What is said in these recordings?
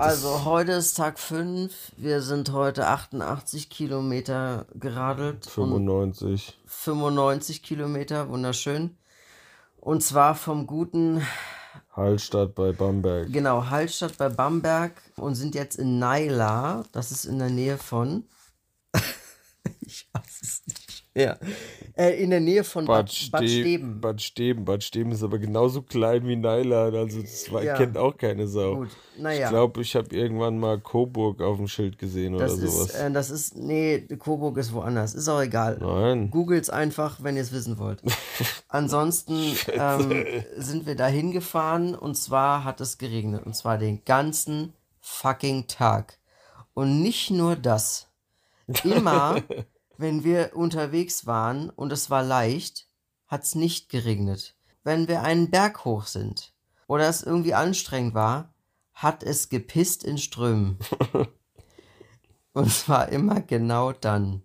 Also heute ist Tag 5. Wir sind heute 88 Kilometer geradelt. 95. 95 Kilometer, wunderschön. Und zwar vom guten, Hallstatt bei Bamberg. genau, Hallstatt bei Bamberg und sind jetzt in Naila. Das ist in der Nähe von. ich weiß es nicht. Ja. Äh, in der Nähe von Bad, Bad, Bad Ste Steben. Bad Steben. Bad Steben ist aber genauso klein wie Neiland. Also das war, Ja. kennt auch keine Sau. Gut, naja. Ich glaube, ich habe irgendwann mal Coburg auf dem Schild gesehen oder Das sowas. ist, äh, das ist, nee, Coburg ist woanders. Ist auch egal. Nein. Googles einfach, wenn ihr es wissen wollt. Ansonsten ähm, sind wir da hingefahren und zwar hat es geregnet. Und zwar den ganzen fucking Tag. Und nicht nur das. Immer, wenn wir unterwegs waren und es war leicht, hat es nicht geregnet. Wenn wir einen Berg hoch sind oder es irgendwie anstrengend war, hat es gepisst in Strömen. und zwar immer genau dann.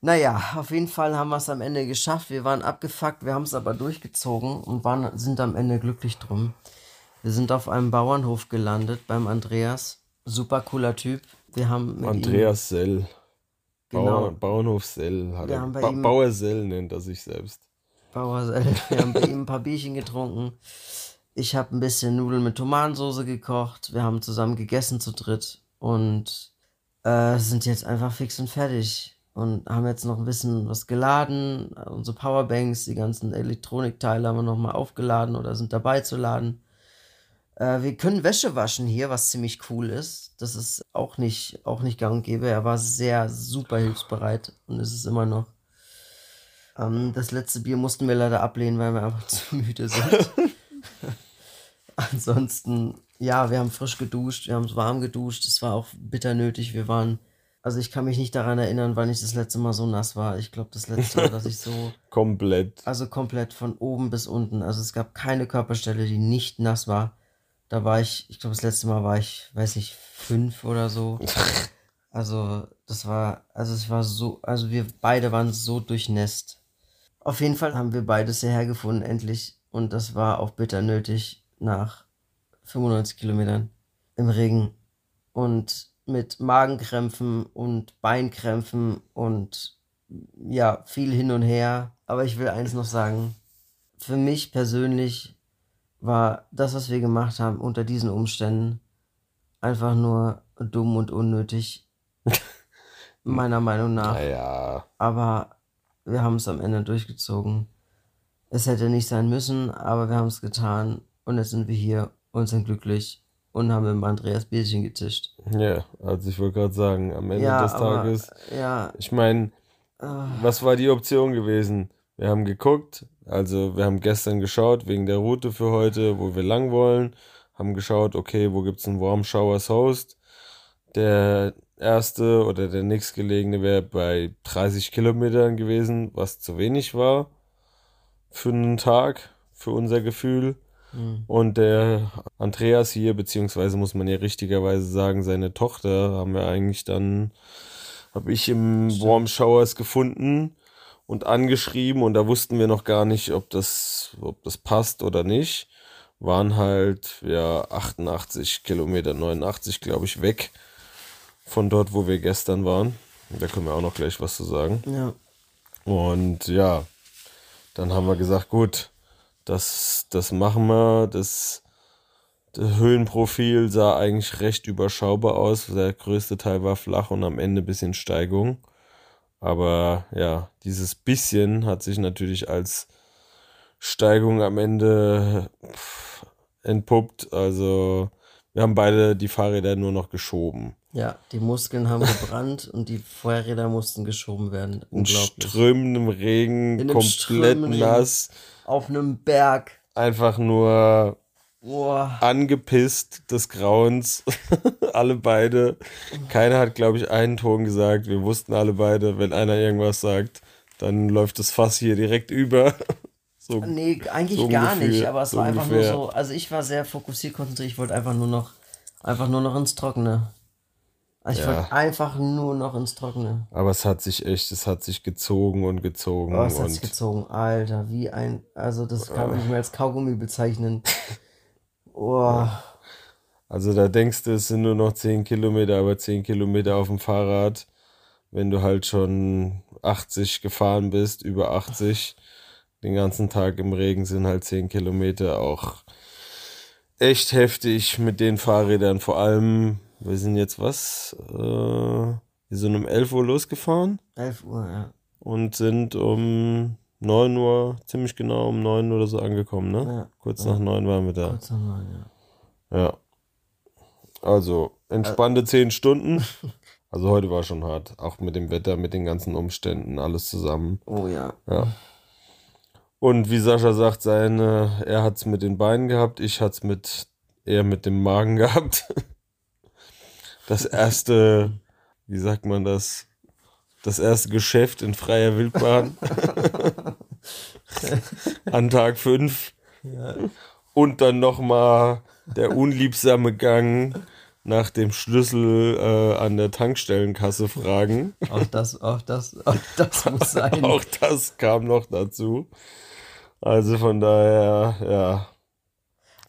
Naja, auf jeden Fall haben wir es am Ende geschafft. Wir waren abgefuckt, wir haben es aber durchgezogen und waren, sind am Ende glücklich drum. Wir sind auf einem Bauernhof gelandet beim Andreas. Super cooler Typ. Wir haben mit Andreas Sell. Genau. Bauer, Bauernhof Sell. Hat er. ba Bauer Sell nennt er sich selbst. Bauer, wir haben bei ihm ein paar Bierchen getrunken. Ich habe ein bisschen Nudeln mit Tomatensauce gekocht. Wir haben zusammen gegessen zu dritt und äh, sind jetzt einfach fix und fertig. Und haben jetzt noch ein bisschen was geladen. Unsere Powerbanks, die ganzen Elektronikteile haben wir nochmal aufgeladen oder sind dabei zu laden. Äh, wir können Wäsche waschen hier, was ziemlich cool ist. Das ist auch nicht, auch nicht gang und gäbe. Er war sehr, super hilfsbereit und ist es immer noch. Ähm, das letzte Bier mussten wir leider ablehnen, weil wir einfach zu müde sind. Ansonsten, ja, wir haben frisch geduscht, wir haben warm geduscht. Es war auch bitter nötig. Wir waren, also ich kann mich nicht daran erinnern, wann ich das letzte Mal so nass war. Ich glaube, das letzte Mal, dass ich so, Komplett. also komplett von oben bis unten. Also es gab keine Körperstelle, die nicht nass war. Da war ich, ich glaube, das letzte Mal war ich, weiß nicht, fünf oder so. Also, das war, also es war so, also wir beide waren so durchnässt. Auf jeden Fall haben wir beides hierher gefunden, endlich. Und das war auch bitter nötig nach 95 Kilometern im Regen. Und mit Magenkrämpfen und Beinkrämpfen und ja, viel hin und her. Aber ich will eins noch sagen. Für mich persönlich war das, was wir gemacht haben unter diesen Umständen, einfach nur dumm und unnötig. Meiner Meinung nach. Naja. Aber wir haben es am Ende durchgezogen. Es hätte nicht sein müssen, aber wir haben es getan. Und jetzt sind wir hier und sind glücklich und haben mit Andreas Bierchen getischt. Ja, also ich wollte gerade sagen, am Ende ja, des aber, Tages. Ja, Ich meine, Ah. was war die Option gewesen? Wir haben geguckt, also wir haben gestern geschaut wegen der Route für heute, wo wir lang wollen, haben geschaut, okay, wo gibt's einen Warm Showers Host? Der erste oder der nächstgelegene wäre bei 30 Kilometern gewesen, was zu wenig war für einen Tag, für unser Gefühl. hm, Und der Andreas hier, beziehungsweise muss man ja richtigerweise sagen, seine Tochter haben wir eigentlich dann, habe ich im Warm Showers gefunden und angeschrieben und da wussten wir noch gar nicht, ob das, ob das passt oder nicht. Waren halt, ja, 88 Kilometer, 89 glaube ich, weg von dort, wo wir gestern waren. Da können wir auch noch gleich was zu sagen. ja. Und ja, dann haben wir gesagt, gut, das, das machen wir. Das, das Höhenprofil sah eigentlich recht überschaubar aus. Der größte Teil war flach und am Ende ein bisschen Steigung. Aber ja, dieses bisschen hat sich natürlich als Steigung am Ende pff, entpuppt. Also wir haben beide die Fahrräder nur noch geschoben. Ja, die Muskeln haben gebrannt und die Feuerräder mussten geschoben werden. In strömendem Regen, komplett nass. Auf einem Berg. einfach nur Boah. angepisst des Grauens. alle beide. Keiner hat, glaube ich, einen Ton gesagt. Wir wussten alle beide, wenn einer irgendwas sagt, dann läuft das Fass hier direkt über. So, Nee, eigentlich so gar ungefähr- nicht, aber es so war einfach ungefähr. nur so, also ich war sehr fokussiert, konzentriert, ich wollte einfach nur noch, einfach nur noch ins Trockene. Also ich Ja. wollte einfach nur noch ins Trockene. Aber es hat sich echt, es hat sich gezogen und gezogen. Oh, es hat sich gezogen, Alter, wie ein, also das kann man nicht mehr als Kaugummi bezeichnen. Oh, also da denkst du, es sind nur noch 10 Kilometer, aber 10 Kilometer auf dem Fahrrad, wenn du halt schon 80 gefahren bist, über 80, den ganzen Tag im Regen sind halt 10 Kilometer auch echt heftig mit den Fahrrädern. Vor allem, wir sind jetzt was? Äh, wir sind um 11 Uhr losgefahren 11 Uhr, ja. und sind um 9 Uhr, ziemlich genau um 9 oder so angekommen, ne? Ja. Kurz nach 9 waren wir da. Kurz noch mal, ja. Ja. Also, entspannte 10 Stunden. Also heute war schon hart. Auch mit dem Wetter, mit den ganzen Umständen, alles zusammen. Oh ja. Ja. Und wie Sascha sagt, seine, er hat's mit den Beinen gehabt, ich hat's mit, eher mit dem Magen gehabt. Das erste, wie sagt man das? Das erste Geschäft in freier Wildbahn. An Tag 5. Und dann nochmal der unliebsame Gang nach dem Schlüssel äh, an der Tankstellenkasse fragen. Auch das, auch das, auch das muss sein. Auch das kam noch dazu. Also von daher, ja,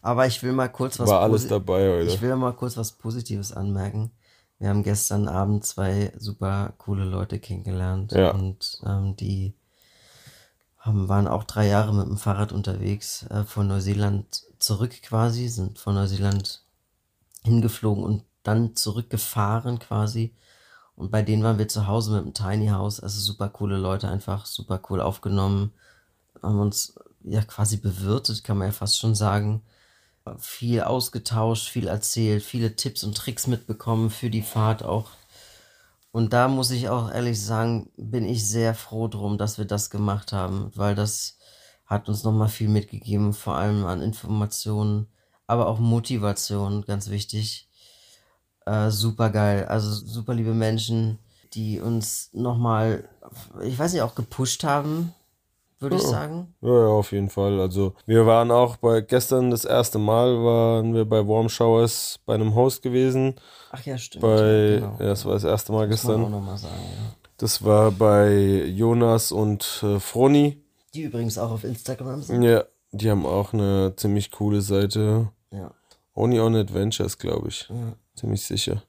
Aber ich will mal kurz was war alles dabei heute. Ich will mal kurz was Positives anmerken. Wir haben gestern Abend zwei super coole Leute kennengelernt Ja. und ähm, die haben, waren auch drei Jahre mit dem Fahrrad unterwegs, äh, von Neuseeland zurück quasi, sind von Neuseeland hingeflogen und dann zurückgefahren quasi. Und bei denen waren wir zu Hause mit dem Tiny House, also super coole Leute, einfach super cool aufgenommen, haben uns ja quasi bewirtet, kann man ja fast schon sagen viel ausgetauscht, viel erzählt, viele Tipps und Tricks mitbekommen für die Fahrt auch. Und da muss ich auch ehrlich sagen, bin ich sehr froh drum, dass wir das gemacht haben, weil das hat uns nochmal viel mitgegeben, vor allem an Informationen, aber auch Motivation, ganz wichtig. Äh, super geil, also super liebe Menschen, die uns nochmal, ich weiß nicht, auch gepusht haben, würde ich Ja. sagen. Ja, ja, auf jeden Fall. Also wir waren auch bei gestern das erste Mal waren wir bei Warm Showers bei einem Host gewesen. Ach ja, stimmt. Bei genau. ja, das war das erste Mal Muss man auch gestern. nochmal sagen, ja. Das war bei Jonas und äh, Froni. Die übrigens auch auf Instagram sind. Ja, die haben auch eine ziemlich coole Seite. Ja. Only on Adventures, glaube ich. Ja. Ziemlich sicher.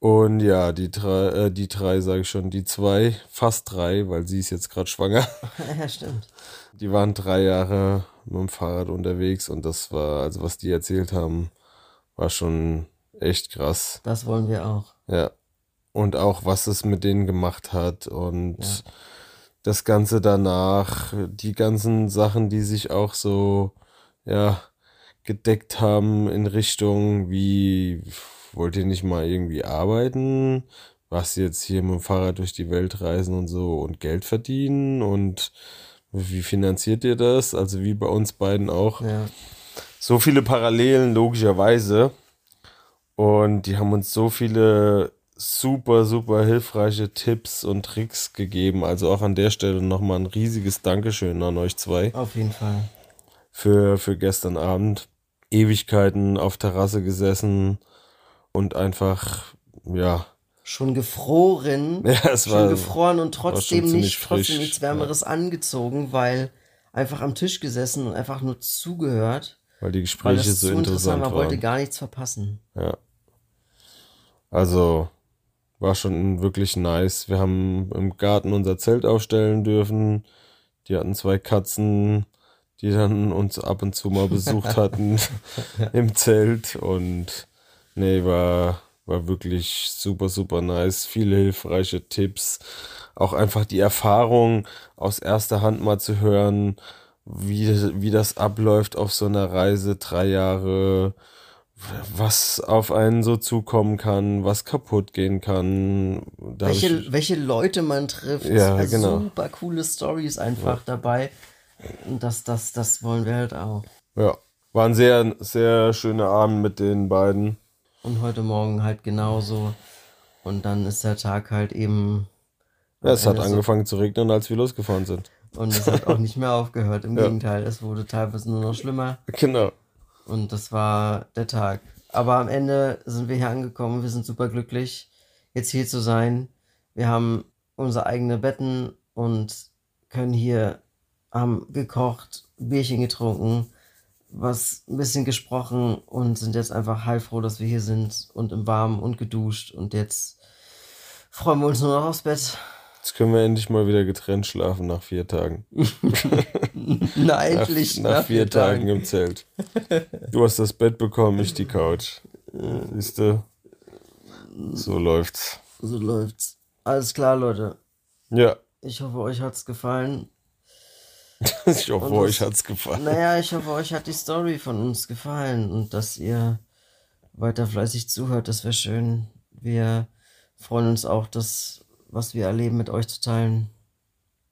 Und ja, die drei, äh, die drei sage ich schon, die zwei, fast drei, weil sie ist jetzt gerade schwanger. ja, stimmt. Die waren drei Jahre mit dem Fahrrad unterwegs und das war, also was die erzählt haben, war schon echt krass. Das wollen wir auch. Ja. Und auch, was es mit denen gemacht hat und Ja. das Ganze danach, die ganzen Sachen, die sich auch so, ja, gedeckt haben in Richtung, wie wollt ihr nicht mal irgendwie arbeiten? Was jetzt hier mit dem Fahrrad durch die Welt reisen und so und Geld verdienen und wie finanziert ihr das? Also wie bei uns beiden auch Ja. so viele Parallelen, logischerweise. Und die haben uns so viele super, super hilfreiche Tipps und Tricks gegeben. Also auch an der Stelle nochmal ein riesiges Dankeschön an euch zwei Auf jeden Fall. für, für gestern Abend. Ewigkeiten auf Terrasse gesessen und einfach, ja, Schon gefroren. ja es schon war, gefroren und schon trotzdem nicht, trotzdem frisch, nichts Wärmeres angezogen, weil einfach am Tisch gesessen und einfach nur zugehört, weil die weil Gespräche das so interessant interessant war, wollte waren. gar nichts verpassen. Ja. Also war schon wirklich nice. Wir haben im Garten unser Zelt aufstellen dürfen. Die hatten zwei Katzen, die dann uns ab und zu mal besucht hatten im Zelt. Und nee, war, war wirklich super, super nice. Viele hilfreiche Tipps. Auch einfach die Erfahrung aus erster Hand mal zu hören, wie, wie das abläuft auf so einer Reise, drei Jahre, was auf einen so zukommen kann, was kaputt gehen kann. Welche, welche Leute man trifft. Ja, also genau. Super coole Stories einfach dabei. Und das, das, das wollen wir halt auch. ja, War ein sehr, sehr schöner Abend mit den beiden. Und heute Morgen halt genauso. Und dann ist der Tag halt eben. Ja, es hat Ende so- angefangen zu regnen, als wir losgefahren sind. Und es hat auch nicht mehr aufgehört. Im Ja. Gegenteil, es wurde teilweise nur noch schlimmer. Genau. Und das war der Tag. Aber am Ende sind wir hier angekommen. Wir sind super glücklich, jetzt hier zu sein. Wir haben unsere eigenen Betten und können hier, haben gekocht, Bierchen getrunken, was ein bisschen gesprochen und sind jetzt einfach heilfroh, dass wir hier sind und im Warmen und geduscht. Und jetzt freuen wir uns nur noch aufs Bett. Jetzt können wir endlich mal wieder getrennt schlafen nach vier Tagen. Na, Nach, endlich. nach, vier, Tagen. im Zelt. Du hast das Bett bekommen, ich die Couch. Siehst du? So läuft's. So läuft's. Alles klar, Leute. Ja, Ich hoffe, euch hat's gefallen. ich hoffe, Und euch das- hat's gefallen. Naja, ich hoffe, euch hat die Story von uns gefallen und dass ihr weiter fleißig zuhört. Das wäre schön. Wir freuen uns auch, das, was wir erleben, mit euch zu teilen.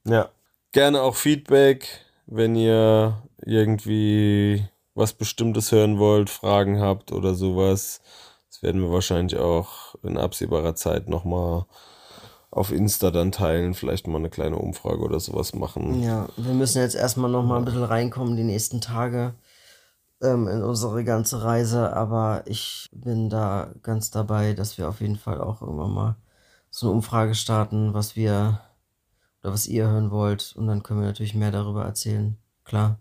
Ja. Gerne auch Feedback, wenn ihr irgendwie was Bestimmtes hören wollt, Fragen habt oder sowas. Das werden wir wahrscheinlich auch in absehbarer Zeit nochmal auf Insta dann teilen. Vielleicht mal eine kleine Umfrage oder sowas machen. Ja, wir müssen jetzt erstmal noch mal ein bisschen reinkommen die nächsten Tage ähm, in unsere ganze Reise. Aber ich bin da ganz dabei, dass wir auf jeden Fall auch irgendwann mal so eine Umfrage starten, was wir oder was ihr hören wollt. Und dann können wir natürlich mehr darüber erzählen. Klar,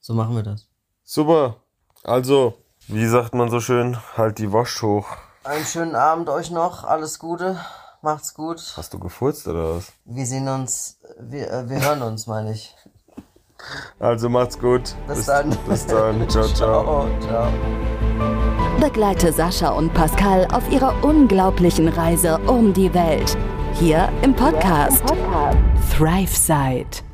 so machen wir das. Super. Also, wie sagt man so schön, halt die Wasch hoch. Einen schönen Abend euch noch. Alles Gute. Macht's gut. Hast du gefurzt oder was? Wir sehen uns. Wir, äh, wir hören uns, meine ich. Also macht's gut. Bis, dann. Bis dann. Ciao, ciao. ciao. ciao. Begleite Sascha und Pascal auf ihrer unglaublichen Reise um die Welt. Hier im Podcast, ThriveSide.